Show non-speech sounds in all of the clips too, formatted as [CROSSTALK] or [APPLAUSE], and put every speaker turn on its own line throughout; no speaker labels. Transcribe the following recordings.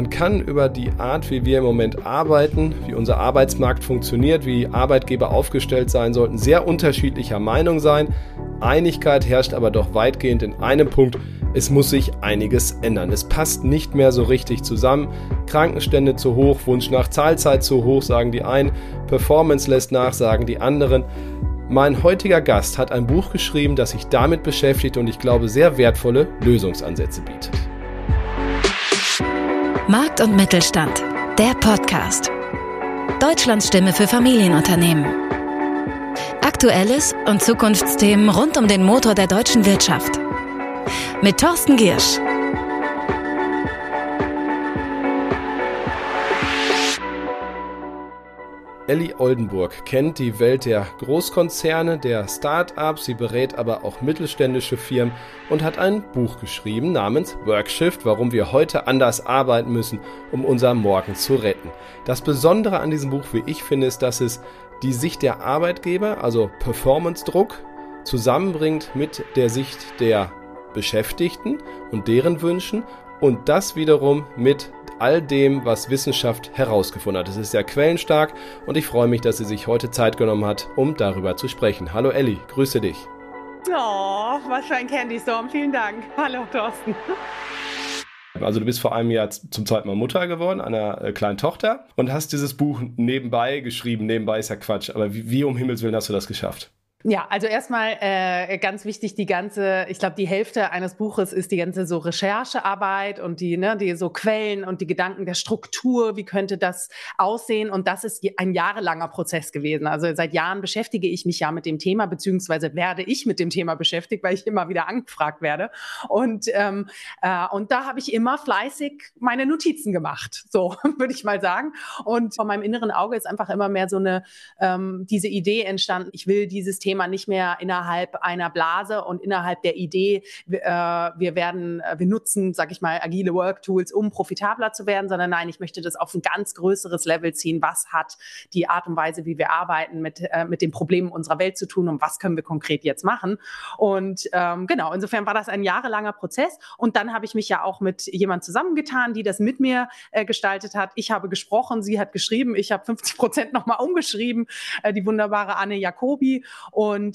Man kann über die Art, wie wir im Moment arbeiten, wie unser Arbeitsmarkt funktioniert, wie Arbeitgeber aufgestellt sein sollten, sehr unterschiedlicher Meinung sein. Einigkeit herrscht aber doch weitgehend in einem Punkt. Es muss sich einiges ändern. Es passt nicht mehr so richtig zusammen. Krankenstände zu hoch, Wunsch nach Zahlzeit zu hoch, sagen die einen. Performance lässt nach, sagen die anderen. Mein heutiger Gast hat ein Buch geschrieben, das sich damit beschäftigt und ich glaube sehr wertvolle Lösungsansätze bietet.
Markt und Mittelstand, der Podcast. Deutschlands Stimme für Familienunternehmen. Aktuelles und Zukunftsthemen rund um den Motor der deutschen Wirtschaft. Mit Thorsten Giersch.
Ellie Oldenburg kennt die Welt der Großkonzerne, der Start-ups, sie berät aber auch mittelständische Firmen und hat ein Buch geschrieben namens Workshift, warum wir heute anders arbeiten müssen, um unser Morgen zu retten. Das Besondere an diesem Buch, wie ich finde, ist, dass es die Sicht der Arbeitgeber, also Performance-Druck, zusammenbringt mit der Sicht der Beschäftigten und deren Wünschen und das wiederum mit all dem, was Wissenschaft herausgefunden hat. Es ist sehr quellenstark und ich freue mich, dass sie sich heute Zeit genommen hat, um darüber zu sprechen. Hallo Elli, grüße dich.
Oh, was für ein Candy Storm. Vielen Dank. Hallo Thorsten.
Also du bist vor einem Jahr zum zweiten Mal Mutter geworden, einer äh, kleinen Tochter und hast dieses Buch nebenbei geschrieben. Nebenbei ist ja Quatsch, aber wie, wie um Himmels Willen hast du das geschafft?
Ja, also erstmal äh, ganz wichtig, die ganze, ich glaube, die Hälfte eines Buches ist die ganze so Recherchearbeit und die, ne, die so Quellen und die Gedanken der Struktur, wie könnte das aussehen? Und das ist ein jahrelanger Prozess gewesen. Also seit Jahren beschäftige ich mich ja mit dem Thema, beziehungsweise werde ich mit dem Thema beschäftigt, weil ich immer wieder angefragt werde. Und, ähm, äh, und da habe ich immer fleißig meine Notizen gemacht, [LAUGHS] so würde ich mal sagen. Und von meinem inneren Auge ist einfach immer mehr so eine, ähm, diese Idee entstanden, ich will dieses Thema Thema nicht mehr innerhalb einer Blase und innerhalb der Idee, äh, wir werden, äh, wir nutzen, sag ich mal, agile Work Tools, um profitabler zu werden, sondern nein, ich möchte das auf ein ganz größeres Level ziehen. Was hat die Art und Weise, wie wir arbeiten, mit, äh, mit den Problemen unserer Welt zu tun und was können wir konkret jetzt machen? Und ähm, genau, insofern war das ein jahrelanger Prozess. Und dann habe ich mich ja auch mit jemand zusammengetan, die das mit mir äh, gestaltet hat. Ich habe gesprochen, sie hat geschrieben, ich habe 50 Prozent nochmal umgeschrieben, äh, die wunderbare Anne Jacobi.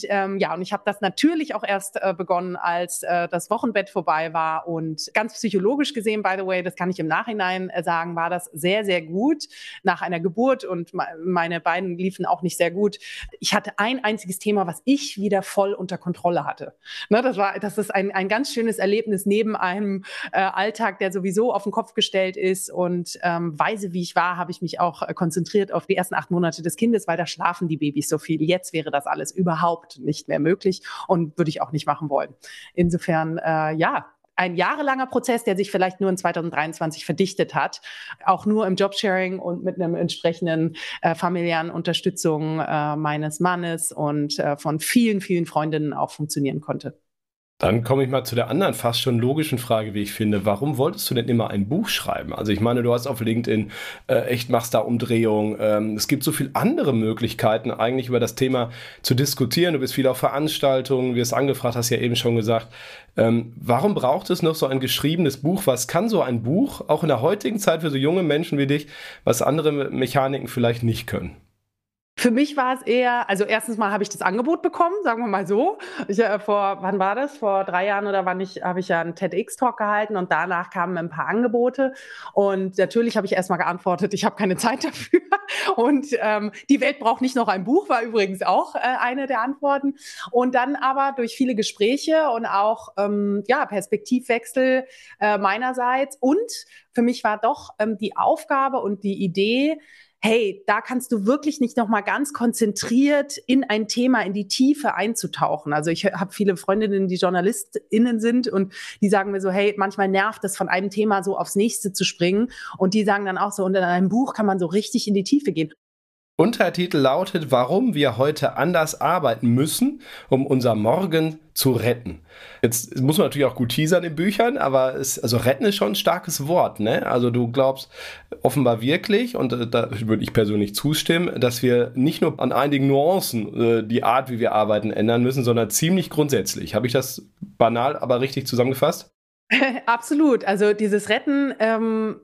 Ähm, ja, und ich habe das natürlich auch erst äh, begonnen, als äh, das Wochenbett vorbei war. Und ganz psychologisch gesehen, by the way, das kann ich im Nachhinein äh, sagen, war das sehr, sehr gut nach einer Geburt und meine beiden liefen auch nicht sehr gut. Ich hatte ein einziges Thema, was ich wieder voll unter Kontrolle hatte. Ne, das war, das ist ein, ein ganz schönes Erlebnis neben einem äh, Alltag, der sowieso auf den Kopf gestellt ist. Und ähm, weise wie ich war, habe ich mich auch äh, konzentriert auf die ersten acht Monate des Kindes, weil da schlafen die Babys so viel. Jetzt wäre das alles über überhaupt nicht mehr möglich und würde ich auch nicht machen wollen. Insofern, äh, ja, ein jahrelanger Prozess, der sich vielleicht nur in 2023 verdichtet hat, auch nur im Jobsharing und mit einem entsprechenden äh, familiären Unterstützung äh, meines Mannes und äh, von vielen, vielen Freundinnen auch funktionieren konnte.
Dann komme ich mal zu der anderen fast schon logischen Frage, wie ich finde. Warum wolltest du denn immer ein Buch schreiben? Also ich meine, du hast auf LinkedIn äh, echt machst da Umdrehungen. Ähm, es gibt so viele andere Möglichkeiten, eigentlich über das Thema zu diskutieren. Du bist viel auf Veranstaltungen, wirst angefragt, hast ja eben schon gesagt. Ähm, warum braucht es noch so ein geschriebenes Buch? Was kann so ein Buch, auch in der heutigen Zeit für so junge Menschen wie dich, was andere Mechaniken vielleicht nicht können?
Für mich war es eher, also erstens mal habe ich das Angebot bekommen, sagen wir mal so. Ich, äh, vor, wann war das? Vor drei Jahren oder wann ich, habe ich ja einen TEDx-Talk gehalten und danach kamen ein paar Angebote. Und natürlich habe ich erstmal geantwortet, ich habe keine Zeit [LAUGHS] dafür. Und ähm, die Welt braucht nicht noch ein Buch, war übrigens auch äh, eine der Antworten. Und dann aber durch viele Gespräche und auch ähm, ja, Perspektivwechsel äh, meinerseits. Und für mich war doch ähm, die Aufgabe und die Idee, hey, da kannst du wirklich nicht noch mal ganz konzentriert in ein Thema, in die Tiefe einzutauchen. Also ich habe viele Freundinnen, die JournalistInnen sind und die sagen mir so, hey, manchmal nervt es von einem Thema so aufs nächste zu springen und die sagen dann auch so, und in einem Buch kann man so richtig in die Tiefe gehen.
Untertitel lautet, warum wir heute anders arbeiten müssen, um unser Morgen zu retten. Jetzt muss man natürlich auch gut teasern in Büchern, aber es, also retten ist schon ein starkes Wort, ne? Also du glaubst offenbar wirklich, und äh, da würde ich persönlich zustimmen, dass wir nicht nur an einigen Nuancen äh, die Art, wie wir arbeiten, ändern müssen, sondern ziemlich grundsätzlich. Habe ich das banal, aber richtig zusammengefasst? [LAUGHS]
Absolut. Also dieses Retten ähm,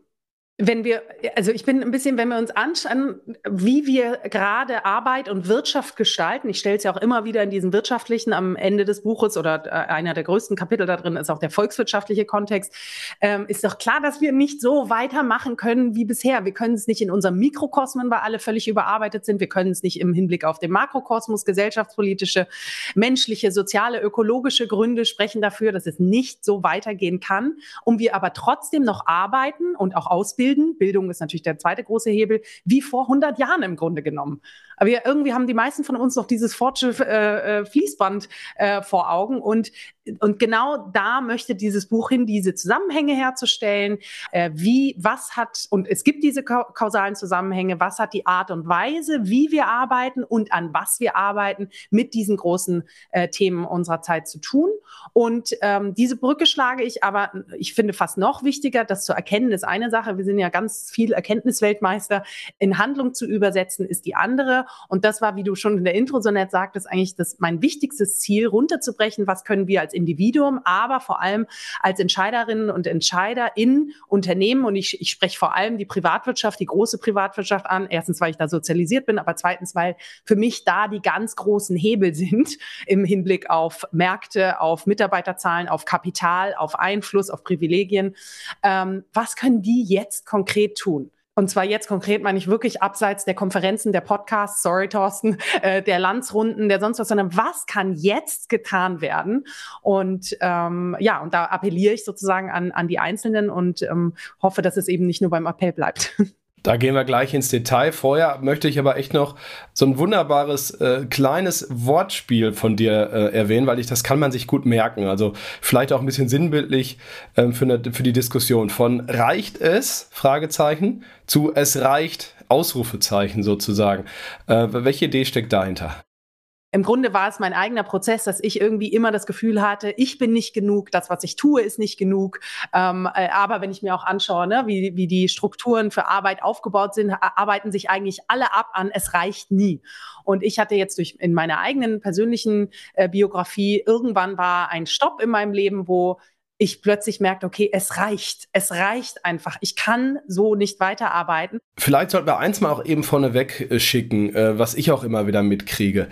wenn wir, also ich bin ein bisschen, wenn wir uns anschauen, wie wir gerade Arbeit und Wirtschaft gestalten, ich stelle es ja auch immer wieder in diesen wirtschaftlichen am Ende des Buches oder äh, einer der größten Kapitel da drin ist auch der volkswirtschaftliche Kontext, ähm, ist doch klar, dass wir nicht so weitermachen können wie bisher. Wir können es nicht in unserem Mikrokosmen, weil alle völlig überarbeitet sind. Wir können es nicht im Hinblick auf den Makrokosmos, gesellschaftspolitische, menschliche, soziale, ökologische Gründe sprechen dafür, dass es nicht so weitergehen kann. Und wir aber trotzdem noch arbeiten und auch ausbilden. Bildung ist natürlich der zweite große Hebel, wie vor 100 Jahren im Grunde genommen. Aber wir, irgendwie haben die meisten von uns noch dieses Fortsche äh, äh, Fließband äh, vor Augen und und genau da möchte dieses Buch hin, diese Zusammenhänge herzustellen. Äh, wie, was hat, und es gibt diese kausalen Zusammenhänge, was hat die Art und Weise, wie wir arbeiten und an was wir arbeiten, mit diesen großen äh, Themen unserer Zeit zu tun. Und ähm, diese Brücke schlage ich aber, ich finde fast noch wichtiger, das zu erkennen ist eine Sache. Wir sind ja ganz viel Erkenntnisweltmeister. In Handlung zu übersetzen ist die andere. Und das war, wie du schon in der Intro so nett sagtest, eigentlich das, mein wichtigstes Ziel, runterzubrechen. Was können wir als als Individuum, aber vor allem als Entscheiderinnen und Entscheider in Unternehmen. Und ich, ich spreche vor allem die Privatwirtschaft, die große Privatwirtschaft an. Erstens, weil ich da sozialisiert bin, aber zweitens, weil für mich da die ganz großen Hebel sind [LAUGHS] im Hinblick auf Märkte, auf Mitarbeiterzahlen, auf Kapital, auf Einfluss, auf Privilegien. Ähm, was können die jetzt konkret tun? Und zwar jetzt konkret meine ich wirklich abseits der Konferenzen, der Podcasts, sorry Thorsten, [LAUGHS] äh, der Landsrunden, der sonst was, sondern was kann jetzt getan werden? Und ähm, ja, und da appelliere ich sozusagen an, an die Einzelnen und ähm, hoffe, dass es eben nicht nur beim Appell bleibt. [LAUGHS]
Da gehen wir gleich ins Detail. Vorher möchte ich aber echt noch so ein wunderbares äh, kleines Wortspiel von dir äh, erwähnen, weil ich das kann man sich gut merken. Also vielleicht auch ein bisschen sinnbildlich ähm, für, eine, für die Diskussion. Von reicht es Fragezeichen zu es reicht Ausrufezeichen sozusagen. Äh, welche Idee steckt dahinter?
Im Grunde war es mein eigener Prozess, dass ich irgendwie immer das Gefühl hatte, ich bin nicht genug, das, was ich tue, ist nicht genug. Ähm, äh, aber wenn ich mir auch anschaue, ne, wie, wie die Strukturen für Arbeit aufgebaut sind, arbeiten sich eigentlich alle ab an, es reicht nie. Und ich hatte jetzt durch in meiner eigenen persönlichen äh, Biografie, irgendwann war ein Stopp in meinem Leben, wo ich plötzlich merkte, okay, es reicht, es reicht einfach. Ich kann so nicht weiterarbeiten.
Vielleicht sollten wir eins mal auch eben vorneweg äh, schicken, äh, was ich auch immer wieder mitkriege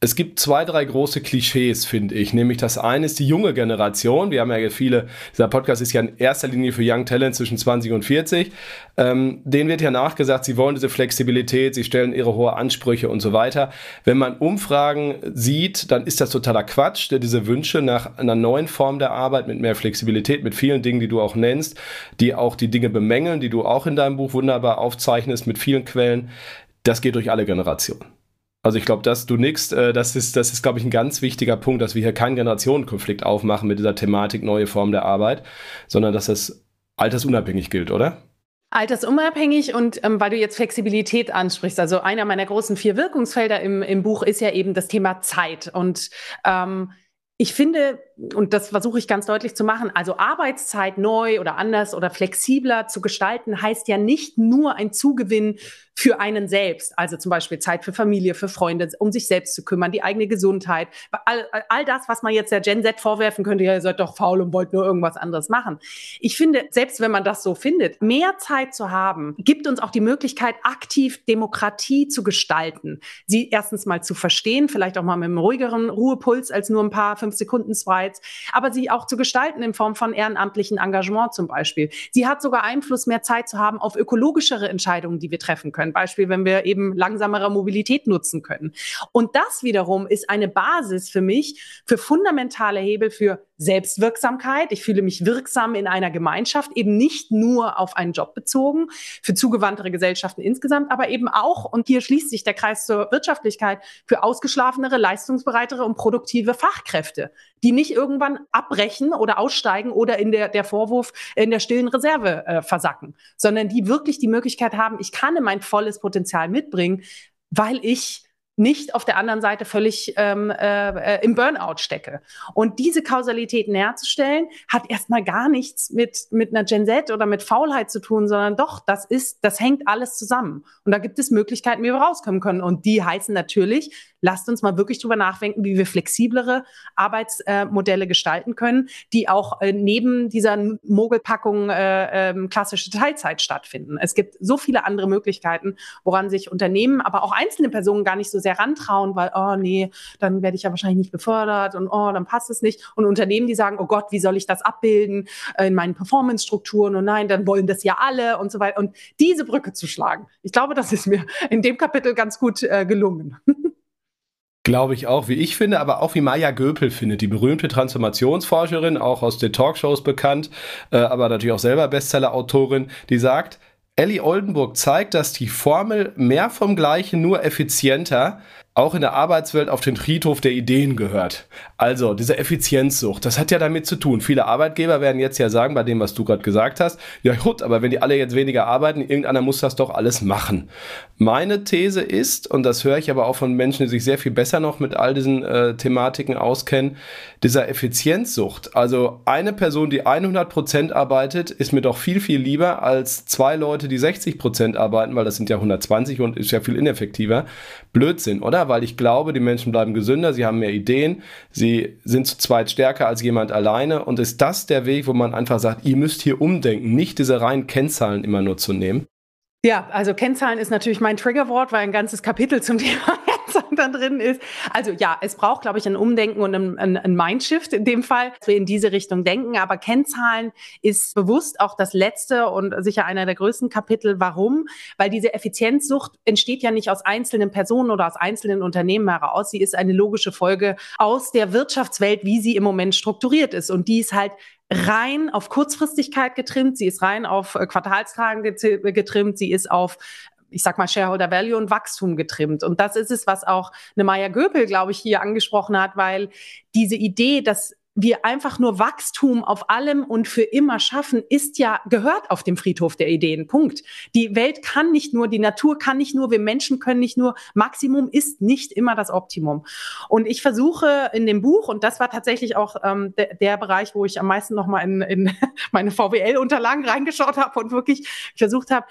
es gibt zwei, drei große Klischees, finde ich. Nämlich das eine ist die junge Generation. Wir haben ja viele, dieser Podcast ist ja in erster Linie für Young Talent zwischen 20 und 40. Ähm, denen wird ja nachgesagt, sie wollen diese Flexibilität, sie stellen ihre hohe Ansprüche und so weiter. Wenn man Umfragen sieht, dann ist das totaler Quatsch, diese Wünsche nach einer neuen Form der Arbeit mit mehr Flexibilität, mit vielen Dingen, die du auch nennst, die auch die Dinge bemängeln, die du auch in deinem Buch wunderbar aufzeichnest mit vielen Quellen. Das geht durch alle Generationen. Also ich glaube, dass du nix, äh, das ist, das ist, glaube ich, ein ganz wichtiger Punkt, dass wir hier keinen Generationenkonflikt aufmachen mit dieser Thematik neue Form der Arbeit, sondern dass das altersunabhängig gilt, oder?
Altersunabhängig und ähm, weil du jetzt Flexibilität ansprichst, also einer meiner großen vier Wirkungsfelder im, im Buch ist ja eben das Thema Zeit. Und ähm, ich finde, und das versuche ich ganz deutlich zu machen, also Arbeitszeit neu oder anders oder flexibler zu gestalten, heißt ja nicht nur ein Zugewinn für einen selbst, also zum Beispiel Zeit für Familie, für Freunde, um sich selbst zu kümmern, die eigene Gesundheit, all, all das, was man jetzt der Gen Z vorwerfen könnte, ja, ihr seid doch faul und wollt nur irgendwas anderes machen. Ich finde, selbst wenn man das so findet, mehr Zeit zu haben, gibt uns auch die Möglichkeit, aktiv Demokratie zu gestalten, sie erstens mal zu verstehen, vielleicht auch mal mit einem ruhigeren Ruhepuls als nur ein paar fünf Sekunden Sprites, aber sie auch zu gestalten in Form von ehrenamtlichen Engagement zum Beispiel. Sie hat sogar Einfluss, mehr Zeit zu haben auf ökologischere Entscheidungen, die wir treffen können. Beispiel, wenn wir eben langsamere Mobilität nutzen können. Und das wiederum ist eine Basis für mich für fundamentale Hebel für Selbstwirksamkeit. Ich fühle mich wirksam in einer Gemeinschaft, eben nicht nur auf einen Job bezogen, für zugewandtere Gesellschaften insgesamt, aber eben auch, und hier schließt sich der Kreis zur Wirtschaftlichkeit, für ausgeschlafenere, leistungsbereitere und produktive Fachkräfte, die nicht irgendwann abbrechen oder aussteigen oder in der, der Vorwurf in der stillen Reserve äh, versacken, sondern die wirklich die Möglichkeit haben, ich kann mein volles Potenzial mitbringen, weil ich nicht auf der anderen Seite völlig ähm, äh, im Burnout stecke. Und diese Kausalitäten herzustellen, hat erstmal gar nichts mit, mit einer Gen Z oder mit Faulheit zu tun, sondern doch, das ist, das hängt alles zusammen. Und da gibt es Möglichkeiten, wie wir rauskommen können. Und die heißen natürlich, lasst uns mal wirklich drüber nachdenken, wie wir flexiblere Arbeitsmodelle äh, gestalten können, die auch äh, neben dieser Mogelpackung äh, äh, klassische Teilzeit stattfinden. Es gibt so viele andere Möglichkeiten, woran sich Unternehmen, aber auch einzelne Personen gar nicht so sehr rantrauen, weil, oh nee, dann werde ich ja wahrscheinlich nicht befördert und oh, dann passt es nicht. Und Unternehmen, die sagen, oh Gott, wie soll ich das abbilden in meinen Performance-Strukturen und nein, dann wollen das ja alle und so weiter. Und diese Brücke zu schlagen, ich glaube, das ist mir in dem Kapitel ganz gut äh, gelungen. [LAUGHS]
Glaube ich auch, wie ich finde, aber auch wie Maya Göpel findet, die berühmte Transformationsforscherin, auch aus den Talkshows bekannt, äh, aber natürlich auch selber Bestseller-Autorin, die sagt, Ellie Oldenburg zeigt, dass die Formel mehr vom Gleichen, nur effizienter auch in der Arbeitswelt auf den Friedhof der Ideen gehört. Also diese Effizienzsucht, das hat ja damit zu tun. Viele Arbeitgeber werden jetzt ja sagen, bei dem, was du gerade gesagt hast, ja gut, aber wenn die alle jetzt weniger arbeiten, irgendeiner muss das doch alles machen. Meine These ist, und das höre ich aber auch von Menschen, die sich sehr viel besser noch mit all diesen äh, Thematiken auskennen, dieser Effizienzsucht. Also eine Person, die 100% arbeitet, ist mir doch viel, viel lieber als zwei Leute, die 60% arbeiten, weil das sind ja 120 und ist ja viel ineffektiver. Blödsinn, oder? Weil ich glaube, die Menschen bleiben gesünder, sie haben mehr Ideen, sie sind zu zweit stärker als jemand alleine. Und ist das der Weg, wo man einfach sagt, ihr müsst hier umdenken, nicht diese reinen Kennzahlen immer nur zu nehmen?
Ja, also Kennzahlen ist natürlich mein Triggerwort, weil ein ganzes Kapitel zum Thema Kennzahlen [LAUGHS] da drin ist. Also ja, es braucht, glaube ich, ein Umdenken und ein, ein, ein Mindshift in dem Fall, dass wir in diese Richtung denken. Aber Kennzahlen ist bewusst auch das letzte und sicher einer der größten Kapitel. Warum? Weil diese Effizienzsucht entsteht ja nicht aus einzelnen Personen oder aus einzelnen Unternehmen heraus. Sie ist eine logische Folge aus der Wirtschaftswelt, wie sie im Moment strukturiert ist. Und die ist halt rein auf Kurzfristigkeit getrimmt, sie ist rein auf äh, Quartalstragen getrimmt, sie ist auf ich sag mal, Shareholder Value und Wachstum getrimmt. Und das ist es, was auch eine Maya Göpel, glaube ich, hier angesprochen hat, weil diese Idee, dass wir einfach nur Wachstum auf allem und für immer schaffen, ist ja, gehört auf dem Friedhof der Ideen. Punkt. Die Welt kann nicht nur, die Natur kann nicht nur, wir Menschen können nicht nur, Maximum ist nicht immer das Optimum. Und ich versuche in dem Buch, und das war tatsächlich auch ähm, der, der Bereich, wo ich am meisten nochmal in, in [LAUGHS] meine VWL-Unterlagen reingeschaut habe und wirklich versucht habe,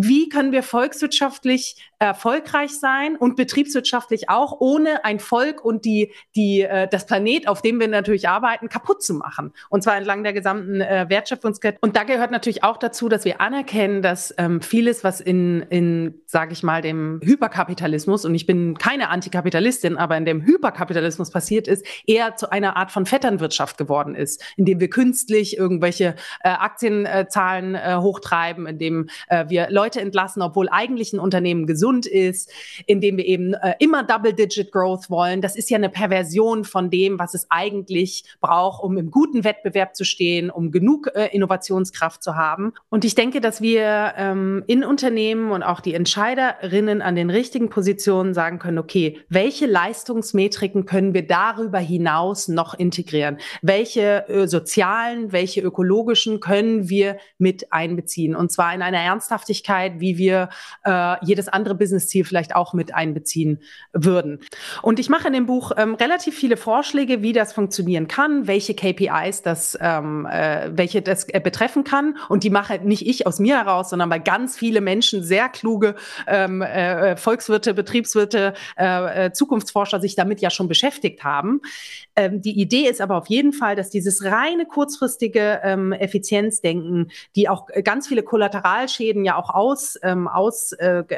wie können wir volkswirtschaftlich erfolgreich sein und betriebswirtschaftlich auch, ohne ein Volk und die, die, äh, das Planet, auf dem wir natürlich arbeiten, kaputt zu machen. Und zwar entlang der gesamten äh, Wertschöpfungskette. Und da gehört natürlich auch dazu, dass wir anerkennen, dass ähm, vieles, was in, in sage ich mal, dem Hyperkapitalismus, und ich bin keine Antikapitalistin, aber in dem Hyperkapitalismus passiert ist, eher zu einer Art von Vetternwirtschaft geworden ist, indem wir künstlich irgendwelche äh, Aktienzahlen äh, hochtreiben, indem äh, wir Leute entlassen, obwohl eigentlich ein Unternehmen gesund gesund ist, indem wir eben äh, immer Double-Digit Growth wollen. Das ist ja eine Perversion von dem, was es eigentlich braucht, um im guten Wettbewerb zu stehen, um genug äh, Innovationskraft zu haben. Und ich denke, dass wir ähm, in Unternehmen und auch die Entscheiderinnen an den richtigen Positionen sagen können, okay, welche Leistungsmetriken können wir darüber hinaus noch integrieren? Welche äh, sozialen, welche ökologischen können wir mit einbeziehen? Und zwar in einer Ernsthaftigkeit, wie wir äh, jedes andere Business-Ziel vielleicht auch mit einbeziehen würden. Und ich mache in dem Buch ähm, relativ viele Vorschläge, wie das funktionieren kann, welche KPIs das, ähm, äh, welche das äh, betreffen kann. Und die mache nicht ich aus mir heraus, sondern weil ganz viele Menschen, sehr kluge ähm, äh, Volkswirte, Betriebswirte, äh, äh, Zukunftsforscher sich damit ja schon beschäftigt haben. Ähm, die Idee ist aber auf jeden Fall, dass dieses reine kurzfristige ähm, Effizienzdenken, die auch ganz viele Kollateralschäden ja auch aus, ähm, ausblendet,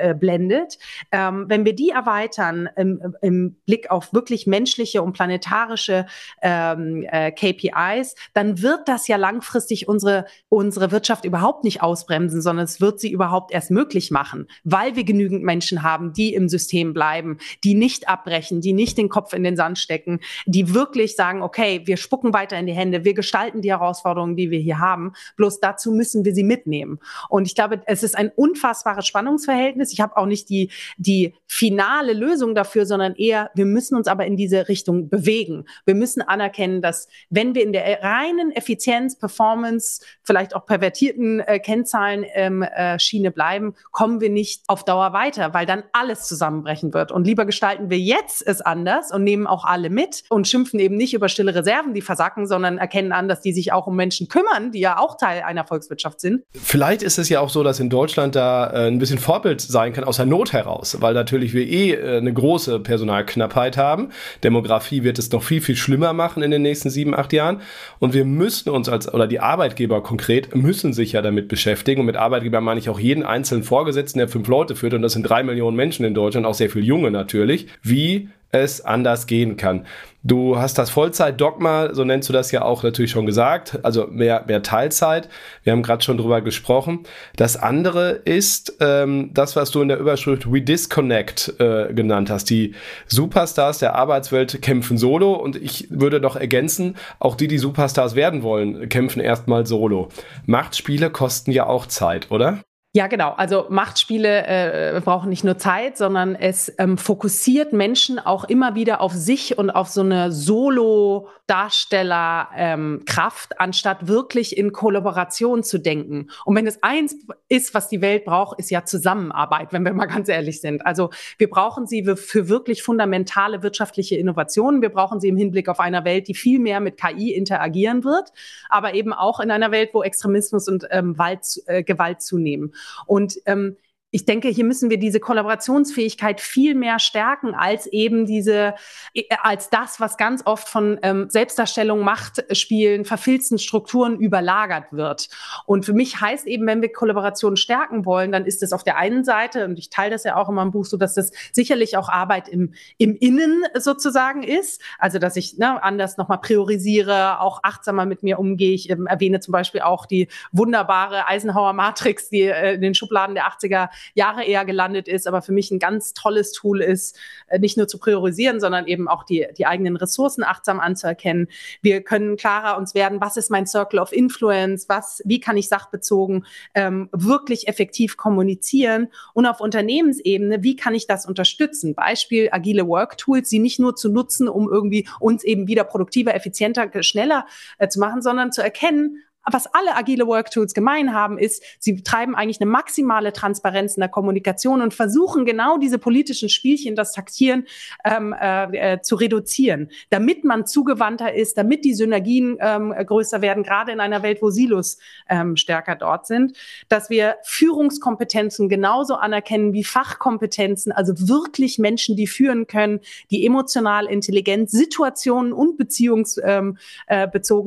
findet. Ähm, wenn wir die erweitern im, im, Blick auf wirklich menschliche und planetarische ähm, äh, KPIs, dann wird das ja langfristig unsere, unsere Wirtschaft überhaupt nicht ausbremsen, sondern es wird sie überhaupt erst möglich machen, weil wir genügend Menschen haben, die im System bleiben, die nicht abbrechen, die nicht den Kopf in den Sand stecken, die wirklich sagen, okay, wir spucken weiter in die Hände, wir gestalten die Herausforderungen, die wir hier haben, bloß dazu müssen wir sie mitnehmen. Und ich glaube, es ist ein unfassbares Spannungsverhältnis. Ich habe auch nicht nicht die, die finale Lösung dafür, sondern eher, wir müssen uns aber in diese Richtung bewegen. Wir müssen anerkennen, dass wenn wir in der reinen Effizienz, Performance, vielleicht auch pervertierten äh, Kennzahlen ähm, äh, Schiene bleiben, kommen wir nicht auf Dauer weiter, weil dann alles zusammenbrechen wird. Und lieber gestalten wir jetzt es anders und nehmen auch alle mit und schimpfen eben nicht über stille Reserven, die versacken, sondern erkennen an, dass die sich auch um Menschen kümmern, die ja auch Teil einer Volkswirtschaft sind.
Vielleicht ist es ja auch so, dass in Deutschland da äh, ein bisschen Vorbild sein kann aus der Not heraus, weil natürlich wir eh äh, eine große Personalknappheit haben. Demografie wird es noch viel, viel schlimmer machen in den nächsten sieben, acht Jahren. Und wir müssen uns als, oder die Arbeitgeber konkret, müssen sich ja damit beschäftigen. Und mit Arbeitgeber meine ich auch jeden einzelnen Vorgesetzten, der fünf Leute führt. Und das sind drei Millionen Menschen in Deutschland, auch sehr viele Junge natürlich. Wie es anders gehen kann. Du hast das Vollzeit-Dogma, so nennst du das ja auch natürlich schon gesagt, also mehr, mehr Teilzeit. Wir haben gerade schon drüber gesprochen. Das andere ist ähm, das, was du in der Überschrift We Disconnect äh, genannt hast. Die Superstars der Arbeitswelt kämpfen solo und ich würde noch ergänzen, auch die, die Superstars werden wollen, kämpfen erstmal solo. Machtspiele kosten ja auch Zeit, oder?
Ja, genau. Also Machtspiele äh, brauchen nicht nur Zeit, sondern es ähm, fokussiert Menschen auch immer wieder auf sich und auf so eine Solo-Darsteller-Kraft, ähm, anstatt wirklich in Kollaboration zu denken. Und wenn es eins ist, was die Welt braucht, ist ja Zusammenarbeit, wenn wir mal ganz ehrlich sind. Also wir brauchen sie für wirklich fundamentale wirtschaftliche Innovationen. Wir brauchen sie im Hinblick auf einer Welt, die viel mehr mit KI interagieren wird, aber eben auch in einer Welt, wo Extremismus und ähm, Wald, äh, Gewalt zunehmen. Und ähm, ich denke, hier müssen wir diese Kollaborationsfähigkeit viel mehr stärken als eben diese, äh, als das, was ganz oft von ähm, Selbstdarstellung, Machtspielen, verfilzten Strukturen überlagert wird. Und für mich heißt eben, wenn wir Kollaboration stärken wollen, dann ist es auf der einen Seite, und ich teile das ja auch in meinem Buch so, dass das sicherlich auch Arbeit im, im Innen sozusagen ist. Also, dass ich ne, anders nochmal priorisiere, auch achtsamer mit mir umgehe. Ich ähm, erwähne zum Beispiel auch die wunderbare Eisenhower Matrix, die äh, in den Schubladen der 80er Jahre eher gelandet ist, aber für mich ein ganz tolles Tool ist, äh, nicht nur zu priorisieren, sondern eben auch die, die eigenen Ressourcen achtsam anzuerkennen. Wir können klarer uns werden, was ist mein Circle of Influence, was, wie kann ich sachbezogen ähm, wirklich effektiv kommunizieren und auf Unternehmensebene, wie kann ich das unterstützen? Beispiel agile Work Tools, sie nicht nur zu nutzen, um irgendwie uns eben wieder produktiver, effizienter, schneller äh, zu machen, sondern zu erkennen, was alle agile Work Tools gemein haben, ist, sie betreiben eigentlich eine maximale Transparenz in der Kommunikation und versuchen genau diese politischen Spielchen, das Taktieren ähm, äh, äh, zu reduzieren, damit man zugewandter ist, damit die Synergien ähm, größer werden, gerade in einer Welt, wo Silos ähm, stärker dort sind, dass wir Führungskompetenzen genauso anerkennen wie Fachkompetenzen, also wirklich Menschen, die führen können, die emotional intelligent Situationen und beziehungsbezogen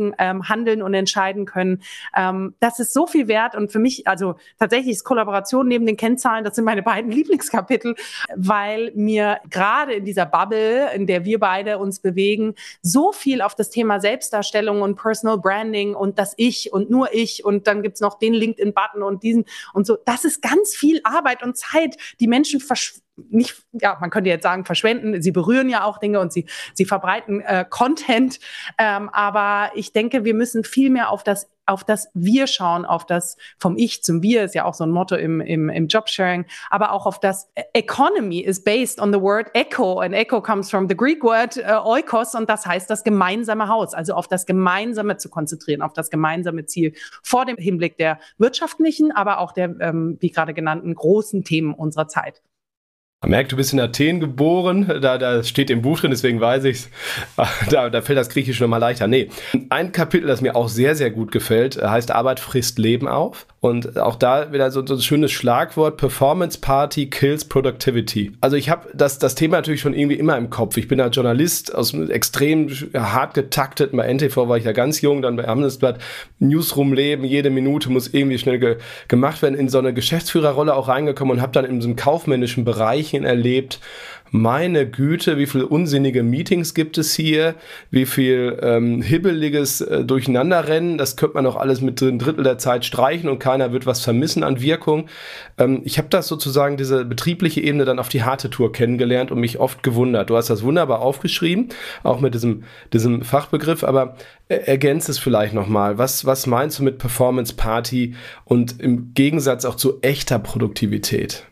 ähm, äh, ähm, handeln und entscheiden können können. Ähm, das ist so viel wert und für mich, also tatsächlich ist Kollaboration neben den Kennzahlen, das sind meine beiden [LAUGHS] Lieblingskapitel, weil mir gerade in dieser Bubble, in der wir beide uns bewegen, so viel auf das Thema Selbstdarstellung und Personal Branding und das Ich und nur ich und dann gibt's noch den LinkedIn-Button und diesen und so. Das ist ganz viel Arbeit und Zeit, die Menschen verschwinden nicht, ja, man könnte jetzt sagen, verschwenden. Sie berühren ja auch Dinge und sie, sie verbreiten äh, Content. Ähm, aber ich denke, wir müssen viel mehr auf das, auf das Wir schauen, auf das vom Ich zum Wir ist ja auch so ein Motto im, im, im Jobsharing, aber auch auf das Economy is based on the word echo and echo comes from the Greek word äh, oikos und das heißt das gemeinsame Haus, also auf das Gemeinsame zu konzentrieren, auf das gemeinsame Ziel vor dem Hinblick der wirtschaftlichen, aber auch der, ähm, wie gerade genannten, großen Themen unserer Zeit.
Man merkt, du bist in Athen geboren, da, da steht im Buch drin, deswegen weiß ich's. [LAUGHS] Da, da fällt das Griechisch nochmal leichter. Nee, ein Kapitel, das mir auch sehr, sehr gut gefällt, heißt Arbeit frisst Leben auf. Und auch da wieder so, so ein schönes Schlagwort, Performance Party kills Productivity. Also ich habe das, das Thema natürlich schon irgendwie immer im Kopf. Ich bin da Journalist aus extrem hart getakteten, bei NTV war ich ja ganz jung, dann bei Handelsblatt, Newsroom-Leben, jede Minute muss irgendwie schnell ge gemacht werden, in so eine Geschäftsführerrolle auch reingekommen und habe dann in so einem kaufmännischen Bereich erlebt, meine Güte, wie viele unsinnige Meetings gibt es hier, wie viel ähm, hibbeliges äh, Durcheinanderrennen, das könnte man auch alles mit ein Drittel der Zeit streichen und keiner wird was vermissen an Wirkung. Ähm, ich habe das sozusagen, diese betriebliche Ebene dann auf die harte Tour kennengelernt und mich oft gewundert. Du hast das wunderbar aufgeschrieben, auch mit diesem, diesem Fachbegriff, aber äh, ergänzt es vielleicht nochmal. Was, was meinst du mit Performance Party und im Gegensatz auch zu echter Produktivität?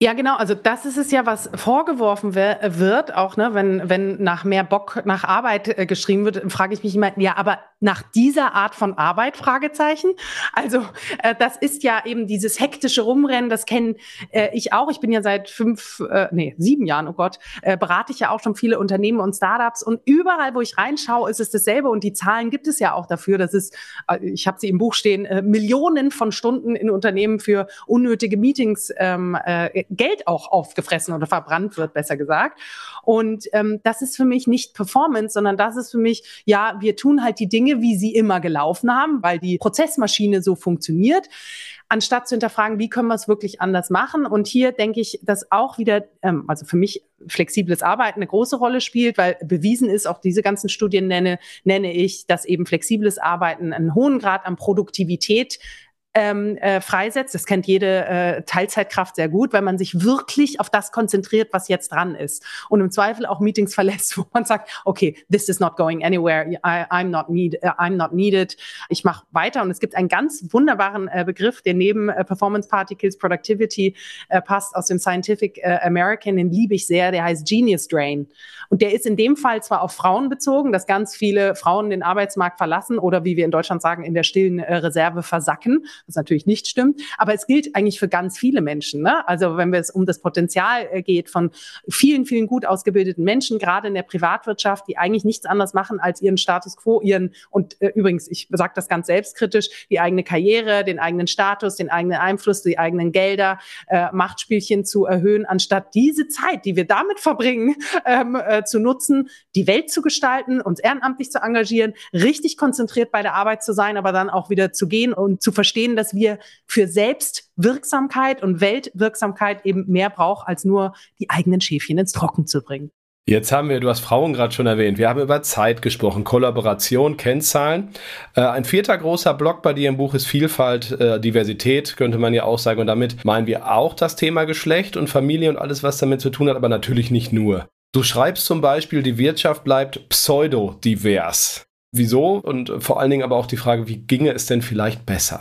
Ja, genau. Also das ist es ja, was vorgeworfen wird, auch ne, wenn, wenn nach mehr Bock nach Arbeit äh, geschrieben wird, frage ich mich immer, ja, aber nach dieser Art von Arbeit, Fragezeichen. Also äh, das ist ja eben dieses hektische Rumrennen, das kenne äh, ich auch. Ich bin ja seit fünf, äh, nee, sieben Jahren, oh Gott, äh, berate ich ja auch schon viele Unternehmen und Startups und überall, wo ich reinschaue, ist es dasselbe und die Zahlen gibt es ja auch dafür. Das ist, äh, ich habe sie im Buch stehen, äh, Millionen von Stunden in Unternehmen für unnötige Meetings ähm, äh, Geld auch aufgefressen oder verbrannt wird, besser gesagt. Und ähm, das ist für mich nicht Performance, sondern das ist für mich, ja, wir tun halt die Dinge, wie sie immer gelaufen haben, weil die Prozessmaschine so funktioniert anstatt zu hinterfragen, wie können wir es wirklich anders machen. Und hier denke ich, dass auch wieder, ähm, also für mich flexibles Arbeiten eine große Rolle spielt, weil bewiesen ist, auch diese ganzen Studien nenne, nenne ich, dass eben flexibles Arbeiten einen hohen Grad an Produktivität ähm, äh, freisetzt. Das kennt jede äh, Teilzeitkraft sehr gut, weil man sich wirklich auf das konzentriert, was jetzt dran ist. Und im Zweifel auch Meetings [LAUGHS] verlässt, wo man sagt, okay, this is not going anywhere, I, I'm, not need, uh, I'm not needed. Ich mache weiter. Und es gibt einen ganz wunderbaren äh, Begriff, der neben äh, Performance Particles Productivity äh, passt aus dem Scientific äh, American, den liebe ich sehr, der heißt Genius Drain. Und der ist in dem Fall zwar auf Frauen bezogen, dass ganz viele Frauen den Arbeitsmarkt verlassen oder wie wir in Deutschland sagen, in der stillen äh, Reserve versacken was natürlich nicht stimmt. Aber es gilt eigentlich für ganz viele Menschen. Ne? Also wenn es um das Potenzial äh, geht von vielen, vielen gut ausgebildeten Menschen, gerade in der Privatwirtschaft, die eigentlich nichts anderes machen, als ihren Status quo, ihren, und äh, übrigens, ich sage das ganz selbstkritisch, die eigene Karriere, den eigenen Status, den eigenen Einfluss, die eigenen Gelder, äh, Machtspielchen zu erhöhen, anstatt diese Zeit, die wir damit verbringen, [LAUGHS] ähm, äh, zu nutzen, die Welt zu gestalten, uns ehrenamtlich zu engagieren, richtig konzentriert bei der Arbeit zu sein, aber dann auch wieder zu gehen und zu verstehen, dass wir für Selbstwirksamkeit und Weltwirksamkeit eben mehr brauchen, als nur die eigenen Schäfchen ins Trocken zu bringen.
Jetzt haben wir, du hast Frauen gerade schon erwähnt, wir haben über Zeit gesprochen, Kollaboration, Kennzahlen. Äh, ein vierter großer Block bei dir im Buch ist Vielfalt, äh, Diversität, könnte man ja auch sagen. Und damit meinen wir auch das Thema Geschlecht und Familie und alles, was damit zu tun hat, aber natürlich nicht nur. Du schreibst zum Beispiel, die Wirtschaft bleibt pseudodivers. Wieso? Und vor allen Dingen aber auch die Frage, wie ginge es denn vielleicht besser?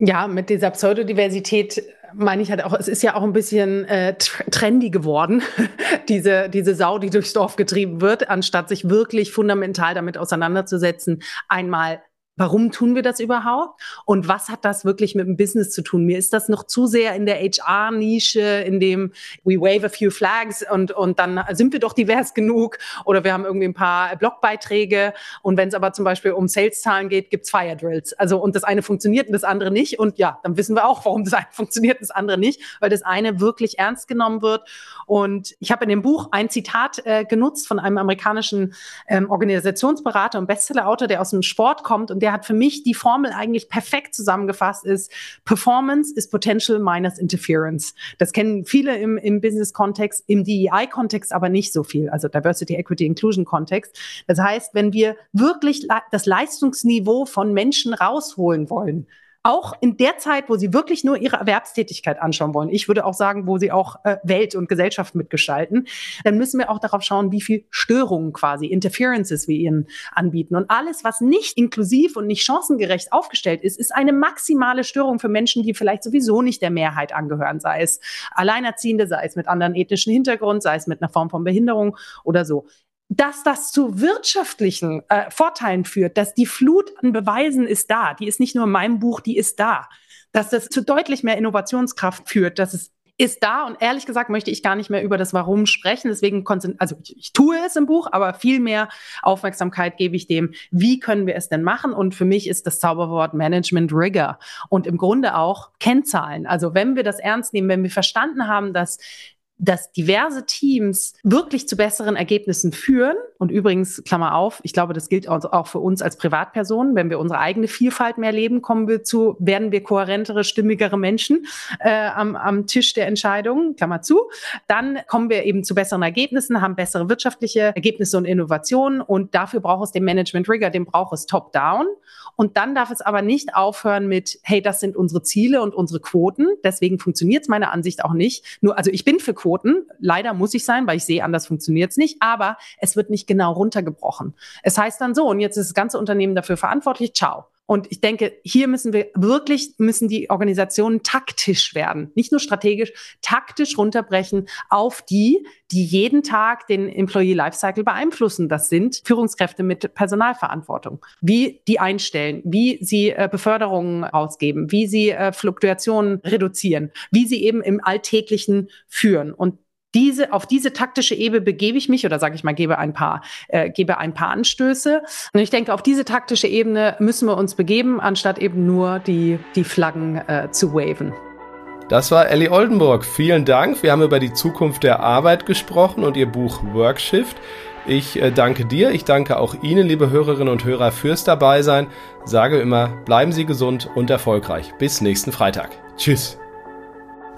Ja, mit dieser Pseudodiversität meine ich halt auch, es ist ja auch ein bisschen äh, trendy geworden, [LAUGHS] diese, diese Sau, die durchs Dorf getrieben wird, anstatt sich wirklich fundamental damit auseinanderzusetzen, einmal Warum tun wir das überhaupt? Und was hat das wirklich mit dem Business zu tun? Mir ist das noch zu sehr in der HR-Nische, in dem we wave a few flags und, und dann sind wir doch divers genug oder wir haben irgendwie ein paar Blogbeiträge. Und wenn es aber zum Beispiel um Sales-Zahlen geht, gibt's Fire Drills. Also und das eine funktioniert und das andere nicht. Und ja, dann wissen wir auch, warum das eine [LAUGHS] funktioniert und das andere nicht, weil das eine wirklich ernst genommen wird. Und ich habe in dem Buch ein Zitat äh, genutzt von einem amerikanischen ähm, Organisationsberater und Bestsellerautor, der aus dem Sport kommt und der der hat für mich die Formel eigentlich perfekt zusammengefasst, ist Performance is Potential minus Interference. Das kennen viele im, im Business-Kontext, im DEI-Kontext aber nicht so viel, also Diversity, Equity, Inclusion-Kontext. Das heißt, wenn wir wirklich das Leistungsniveau von Menschen rausholen wollen, auch in der Zeit, wo sie wirklich nur ihre Erwerbstätigkeit anschauen wollen, ich würde auch sagen, wo sie auch äh, Welt und Gesellschaft mitgestalten, dann müssen wir auch darauf schauen, wie viel Störungen quasi, Interferences wir ihnen anbieten. Und alles, was nicht inklusiv und nicht chancengerecht aufgestellt ist, ist eine maximale Störung für Menschen, die vielleicht sowieso nicht der Mehrheit angehören, sei es Alleinerziehende, sei es mit anderen ethnischen Hintergrund, sei es mit einer Form von Behinderung oder so dass das zu wirtschaftlichen äh, Vorteilen führt, dass die Flut an Beweisen ist da, die ist nicht nur in meinem Buch, die ist da, dass das zu deutlich mehr Innovationskraft führt, dass es ist da und ehrlich gesagt möchte ich gar nicht mehr über das Warum sprechen. Deswegen, also ich, ich, tue es im Buch, aber viel mehr Aufmerksamkeit gebe ich dem, wie können wir es denn machen? Und für mich ist das Zauberwort Management Rigor und im Grunde auch Kennzahlen. Also wenn wir das ernst nehmen, wenn wir verstanden haben, dass dass diverse Teams wirklich zu besseren Ergebnissen führen. Und übrigens, Klammer auf, ich glaube, das gilt auch für uns als Privatpersonen. Wenn wir unsere eigene Vielfalt mehr leben, kommen wir zu, werden wir kohärentere, stimmigere Menschen äh, am, am Tisch der Entscheidungen, Klammer zu. Dann kommen wir eben zu besseren Ergebnissen, haben bessere wirtschaftliche Ergebnisse und Innovationen. Und dafür braucht es den Management Rigor, den braucht es top-down. Und dann darf es aber nicht aufhören mit, hey, das sind unsere Ziele und unsere Quoten. Deswegen funktioniert es meiner Ansicht auch nicht. Nur, also ich bin für Quoten. Leider muss ich sein, weil ich sehe, anders funktioniert es nicht. Aber es wird nicht genau runtergebrochen. Es heißt dann so, und jetzt ist das ganze Unternehmen dafür verantwortlich, ciao. Und ich denke, hier müssen wir wirklich, müssen die Organisationen taktisch werden. Nicht nur strategisch, taktisch runterbrechen auf die, die jeden Tag den Employee Lifecycle beeinflussen. Das sind Führungskräfte mit Personalverantwortung. Wie die einstellen, wie sie äh, Beförderungen ausgeben, wie sie äh, Fluktuationen reduzieren, wie sie eben im Alltäglichen führen. Und diese, auf diese taktische Ebene begebe ich mich oder sage ich mal, gebe ein paar, äh, gebe ein paar Anstöße. Und ich denke, auf diese taktische Ebene müssen wir uns begeben, anstatt eben nur die, die Flaggen äh, zu waven.
Das war Ellie Oldenburg. Vielen Dank. Wir haben über die Zukunft der Arbeit gesprochen und ihr Buch Workshift. Ich äh, danke dir, ich danke auch Ihnen, liebe Hörerinnen und Hörer, fürs Dabeisein. Sage immer, bleiben Sie gesund und erfolgreich. Bis nächsten Freitag. Tschüss.